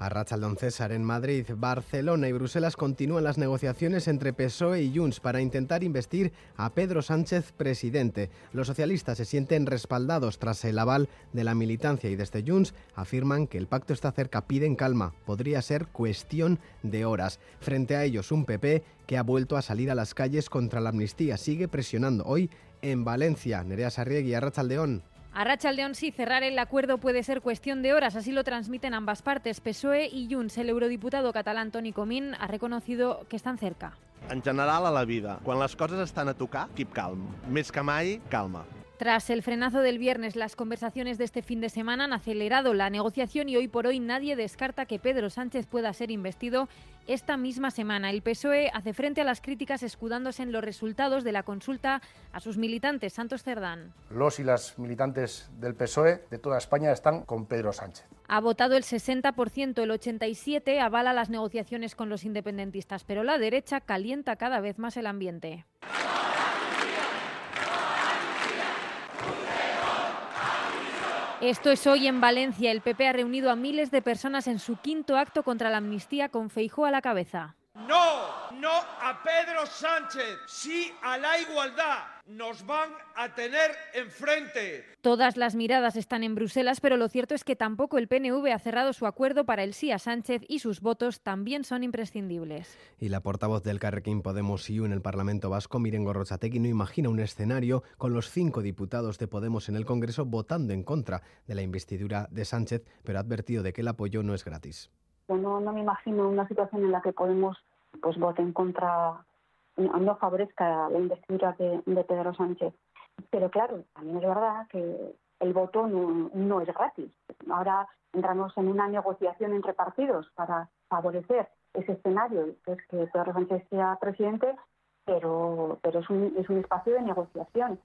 A Rachaldon César en Madrid, Barcelona y Bruselas continúan las negociaciones entre PSOE y Junts para intentar investir a Pedro Sánchez presidente. Los socialistas se sienten respaldados tras el aval de la militancia y desde Junts afirman que el pacto está cerca, piden calma, podría ser cuestión de horas. Frente a ellos, un PP que ha vuelto a salir a las calles contra la amnistía sigue presionando hoy en Valencia. Nerea Sarriegui, Arrachaldeón. A Rachaldeón sí, cerrar el acuerdo puede ser cuestión de horas, así lo transmiten ambas partes, PSOE y Junts. El eurodiputado catalán Toni Comín ha reconocido que están cerca. En general a la vida, quan les coses estan a tocar, keep calm. Més que mai, calma. Tras el frenazo del viernes, las conversaciones de este fin de semana han acelerado la negociación y hoy por hoy nadie descarta que Pedro Sánchez pueda ser investido esta misma semana. El PSOE hace frente a las críticas escudándose en los resultados de la consulta a sus militantes. Santos Cerdán. Los y las militantes del PSOE de toda España están con Pedro Sánchez. Ha votado el 60%, el 87% avala las negociaciones con los independentistas, pero la derecha calienta cada vez más el ambiente. Esto es hoy en Valencia. El PP ha reunido a miles de personas en su quinto acto contra la amnistía con Feijó a la cabeza. No, no a Pedro Sánchez, sí a la igualdad. Nos van a tener enfrente. Todas las miradas están en Bruselas, pero lo cierto es que tampoco el PNV ha cerrado su acuerdo para el sí a Sánchez y sus votos también son imprescindibles. Y la portavoz del Carrequín Podemos IU en el Parlamento Vasco, Miren Gorrochategui, no imagina un escenario con los cinco diputados de Podemos en el Congreso votando en contra de la investidura de Sánchez, pero ha advertido de que el apoyo no es gratis. No, no me imagino una situación en la que Podemos pues vote en contra, no favorezca la investidura de, de Pedro Sánchez. Pero claro, también es verdad que el voto no, no, es gratis. Ahora entramos en una negociación entre partidos para favorecer ese escenario, que es que Pedro Sánchez sea presidente, pero, pero es, un, es un espacio de negociación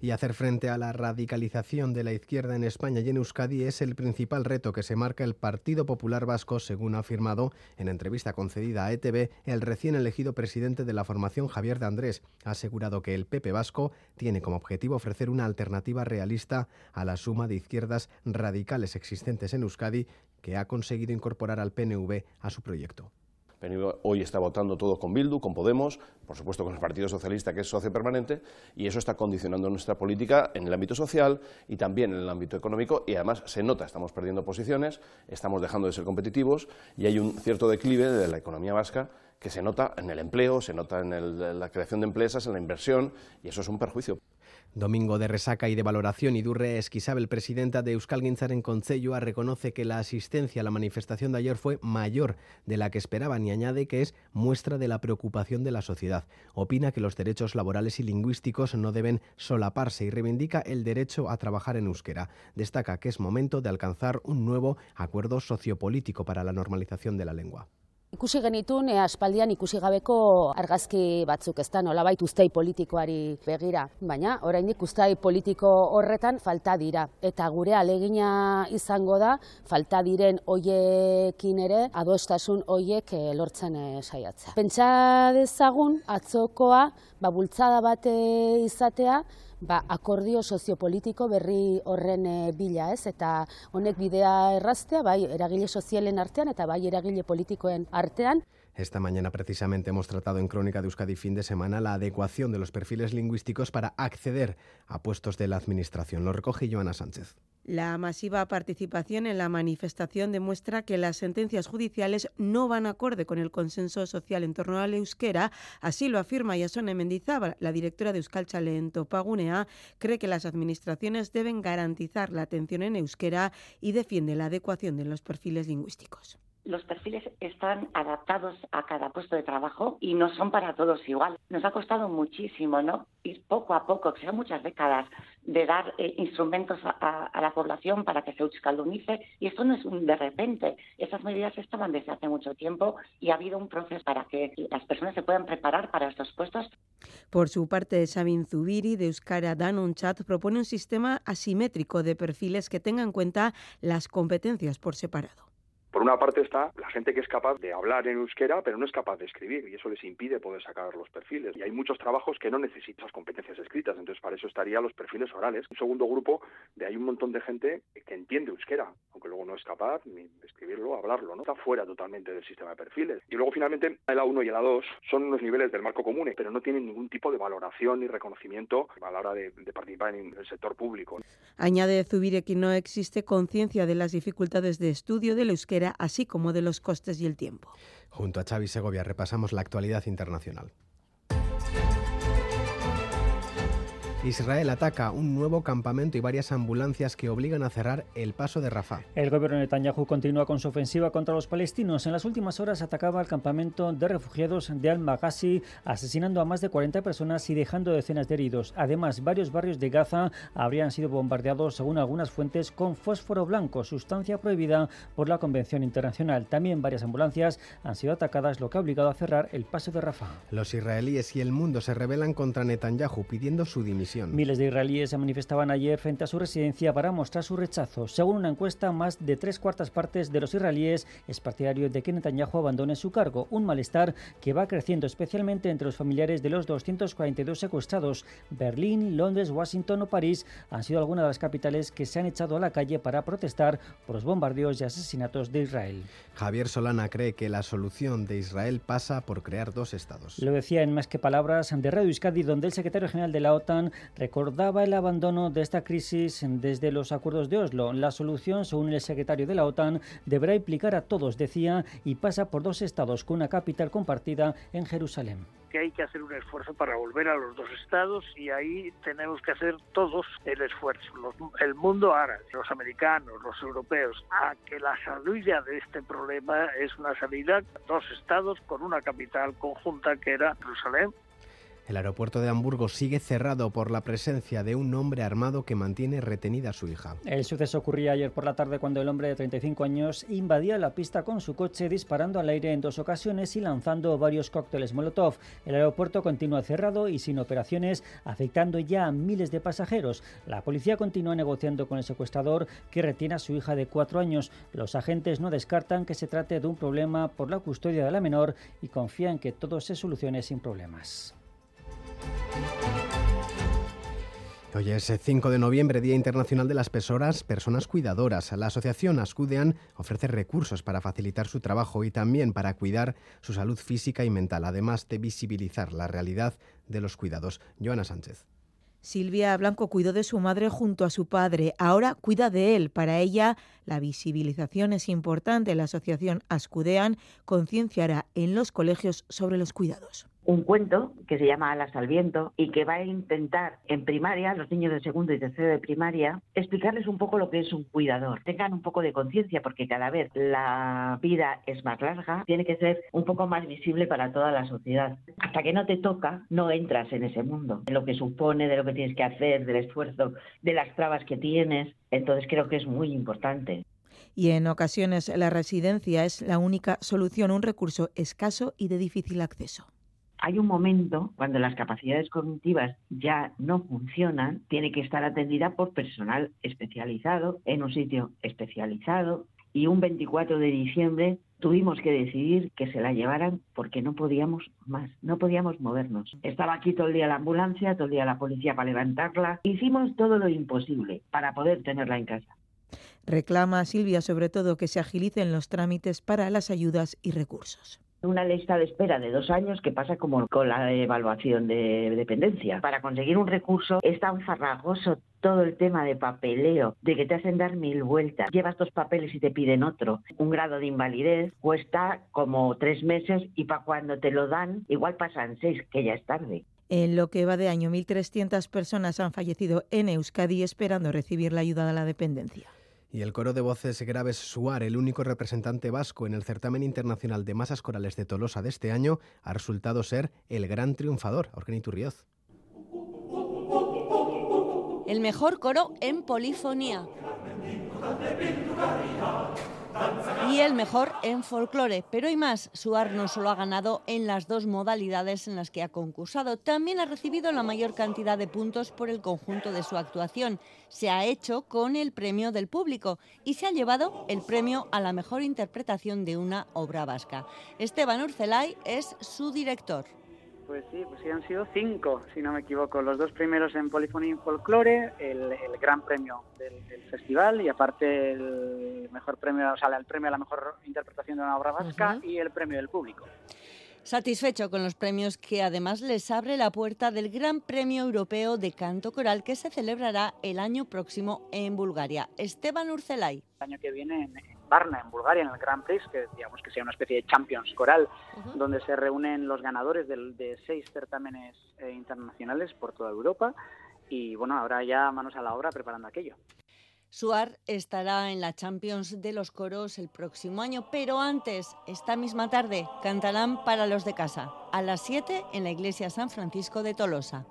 y hacer frente a la radicalización de la izquierda en España y en Euskadi es el principal reto que se marca el Partido Popular Vasco, según ha afirmado en entrevista concedida a ETV el recién elegido presidente de la formación Javier de Andrés. Ha asegurado que el PP Vasco tiene como objetivo ofrecer una alternativa realista a la suma de izquierdas radicales existentes en Euskadi que ha conseguido incorporar al PNV a su proyecto hoy está votando todo con Bildu, con Podemos, por supuesto con el Partido Socialista, que es socio permanente, y eso está condicionando nuestra política en el ámbito social y también en el ámbito económico, y además se nota, estamos perdiendo posiciones, estamos dejando de ser competitivos, y hay un cierto declive de la economía vasca que se nota en el empleo, se nota en, la creación de empresas, en la inversión, y eso es un perjuicio. Domingo de resaca y de valoración, Idurre Esquisabel, presidenta de Euskal en Concelloa, reconoce que la asistencia a la manifestación de ayer fue mayor de la que esperaban y añade que es muestra de la preocupación de la sociedad. Opina que los derechos laborales y lingüísticos no deben solaparse y reivindica el derecho a trabajar en euskera. Destaca que es momento de alcanzar un nuevo acuerdo sociopolítico para la normalización de la lengua. Ikusi genitun, e, aspaldian ikusi gabeko argazki batzuk ez da, nolabait ustei politikoari begira. Baina, oraindik ustei politiko horretan falta dira. Eta gure alegina izango da, falta diren hoiekin ere, adostasun hoiek e, lortzen e, saiatzea. Pentsa dezagun, atzokoa, ba, bultzada bate izatea, ba, akordio soziopolitiko berri horren e, bila, ez? Eta honek bidea erraztea, bai, eragile sozialen artean eta bai eragile politikoen artean. Esta mañana precisamente hemos tratado en Crónica de Euskadi fin de semana la adecuación de los perfiles lingüísticos para acceder a puestos de la Administración. Lo recoge Joana Sánchez. La masiva participación en la manifestación demuestra que las sentencias judiciales no van acorde con el consenso social en torno al euskera. Así lo afirma Yasone Mendizábal, la directora de Euskalchale en Topagunea, cree que las administraciones deben garantizar la atención en euskera y defiende la adecuación de los perfiles lingüísticos los perfiles están adaptados a cada puesto de trabajo y no son para todos igual. Nos ha costado muchísimo, ¿no? Ir poco a poco, que sean muchas décadas, de dar eh, instrumentos a, la población para que se euskaldunice. Y esto no es un de repente. Esas medidas estaban desde hace mucho tiempo y ha habido un proceso para que las personas se puedan preparar para estos puestos. Por su parte, Sabin Zubiri, de Euskara Chat, propone un sistema asimétrico de perfiles que tenga en cuenta las competencias por separado Por una parte está la gente que es capaz de hablar en euskera, pero no es capaz de escribir, y eso les impide poder sacar los perfiles. Y hay muchos trabajos que no necesitan competencias escritas, entonces para eso estarían los perfiles orales. Un segundo grupo, de hay un montón de gente que entiende euskera, aunque luego no es capaz ni de escribirlo, hablarlo, ¿no? Está fuera totalmente del sistema de perfiles. Y luego finalmente el A1 y el A2 son unos niveles del marco común, pero no tienen ningún tipo de valoración ni reconocimiento a la hora de, de participar en el sector público. Añade Zubire que no existe conciencia de las dificultades de estudio del euskera, así como de los costes y el tiempo. Junto a Xavi Segovia repasamos la actualidad internacional. Israel ataca un nuevo campamento y varias ambulancias que obligan a cerrar el paso de Rafah. El gobierno de Netanyahu continúa con su ofensiva contra los palestinos. En las últimas horas atacaba el campamento de refugiados de Al-Maghazi, asesinando a más de 40 personas y dejando decenas de heridos. Además, varios barrios de Gaza habrían sido bombardeados, según algunas fuentes, con fósforo blanco, sustancia prohibida por la Convención Internacional. También varias ambulancias han sido atacadas, lo que ha obligado a cerrar el paso de Rafah. Los israelíes y el mundo se rebelan contra Netanyahu pidiendo su dimisión. Miles de israelíes se manifestaban ayer frente a su residencia para mostrar su rechazo. Según una encuesta, más de tres cuartas partes de los israelíes es partidario de que Netanyahu abandone su cargo, un malestar que va creciendo especialmente entre los familiares de los 242 secuestrados. Berlín, Londres, Washington o París han sido algunas de las capitales que se han echado a la calle para protestar por los bombardeos y asesinatos de Israel. Javier Solana cree que la solución de Israel pasa por crear dos estados. Lo decía en Más que Palabras de Radio Euskadi, donde el secretario general de la OTAN recordaba el abandono de esta crisis desde los acuerdos de Oslo. La solución, según el secretario de la OTAN, deberá implicar a todos, decía, y pasa por dos estados con una capital compartida en Jerusalén que hay que hacer un esfuerzo para volver a los dos estados y ahí tenemos que hacer todos el esfuerzo, el mundo árabe, los americanos, los europeos, a que la salida de este problema es una salida dos estados con una capital conjunta que era Jerusalén el aeropuerto de Hamburgo sigue cerrado por la presencia de un hombre armado que mantiene retenida a su hija. El suceso ocurría ayer por la tarde cuando el hombre de 35 años invadía la pista con su coche disparando al aire en dos ocasiones y lanzando varios cócteles Molotov. El aeropuerto continúa cerrado y sin operaciones, afectando ya a miles de pasajeros. La policía continúa negociando con el secuestrador que retiene a su hija de cuatro años. Los agentes no descartan que se trate de un problema por la custodia de la menor y confían que todo se solucione sin problemas. Hoy es 5 de noviembre, Día Internacional de las Personas, Personas Cuidadoras. La asociación Ascudean ofrece recursos para facilitar su trabajo y también para cuidar su salud física y mental, además de visibilizar la realidad de los cuidados. Joana Sánchez. Silvia Blanco cuidó de su madre junto a su padre. Ahora cuida de él. Para ella, la visibilización es importante. La asociación Ascudean concienciará en los colegios sobre los cuidados un cuento que se llama Alas al viento y que va a intentar en primaria, los niños de segundo y tercero de primaria, explicarles un poco lo que es un cuidador. Tengan un poco de conciencia porque cada vez la vida es más larga, tiene que ser un poco más visible para toda la sociedad. Hasta que no te toca, no entras en ese mundo, de lo que supone, de lo que tienes que hacer, del esfuerzo, de las trabas que tienes. Entonces creo que es muy importante y en ocasiones la residencia es la única solución, un recurso escaso y de difícil acceso hay un momento cuando las capacidades cognitivas ya no funcionan, tiene que estar atendida por personal especializado en un sitio especializado y un 24 de diciembre tuvimos que decidir que se la llevaran porque no podíamos más, no podíamos movernos. Estaba aquí todo el día la ambulancia, todo el día la policía para levantarla. Hicimos todo lo imposible para poder tenerla en casa. Reclama Silvia sobre todo que se agilicen los trámites para las ayudas y recursos una lista de espera de dos años que pasa como con la evaluación de dependencia. Para conseguir un recurso es tan farragoso todo el tema de papeleo, de que te hacen dar mil vueltas. Llevas dos papeles y te piden otro. Un grado de invalidez cuesta como tres meses y para cuando te lo dan igual pasan seis, que ya es tarde. En lo que va de año, 1.300 personas han fallecido en Euskadi esperando recibir la ayuda de la dependencia. Y el coro de voces graves Suar, el único representante vasco en el certamen internacional de masas corales de Tolosa de este año, ha resultado ser el gran triunfador, Orgenitu Rioz. El mejor coro en polifonía. Y el mejor en folclore. Pero hay más, Suar no solo ha ganado en las dos modalidades en las que ha concursado, también ha recibido la mayor cantidad de puntos por el conjunto de su actuación. Se ha hecho con el premio del público y se ha llevado el premio a la mejor interpretación de una obra vasca. Esteban Urcelay es su director. Pues sí, pues sí, han sido cinco, si no me equivoco. Los dos primeros en Polifonía y Folklore, el, gran premio del, festival y aparte el mejor premio, o sea, el premio a la mejor interpretación de una obra vasca y el premio del público. Satisfecho con los premios que además les abre la puerta del Gran Premio Europeo de Canto Coral que se celebrará el año próximo en Bulgaria. Esteban Urcelay. El año que viene en, Varna, en Bulgaria, en el Grand Prix, que digamos que sea una especie de Champions Coral, donde se reúnen los ganadores de, seis certámenes eh, internacionales por toda Europa. Y bueno, ahora ya manos a la obra preparando aquello. Suar estará en la Champions de los Coros el próximo año, pero antes, esta misma tarde, cantarán para los de casa, a las 7 en la Iglesia San Francisco de Tolosa.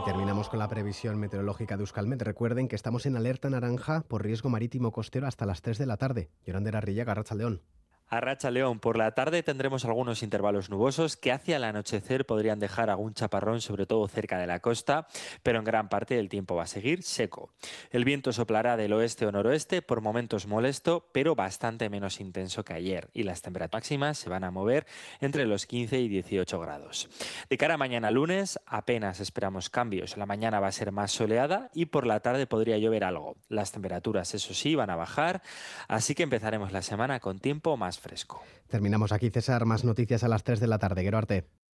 Y terminamos con la previsión meteorológica de Euskalmet. Recuerden que estamos en alerta naranja por riesgo marítimo costero hasta las 3 de la tarde. Yolanda Rillaga, Racha León. A Racha León, por la tarde tendremos algunos intervalos nubosos que hacia el anochecer podrían dejar algún chaparrón, sobre todo cerca de la costa, pero en gran parte del tiempo va a seguir seco. El viento soplará del oeste o noroeste, por momentos molesto, pero bastante menos intenso que ayer, y las temperaturas máximas se van a mover entre los 15 y 18 grados. De cara a mañana lunes, apenas esperamos cambios. La mañana va a ser más soleada y por la tarde podría llover algo. Las temperaturas, eso sí, van a bajar, así que empezaremos la semana con tiempo más Terminamos aquí, César. Más noticias a las 3 de la tarde. Arte.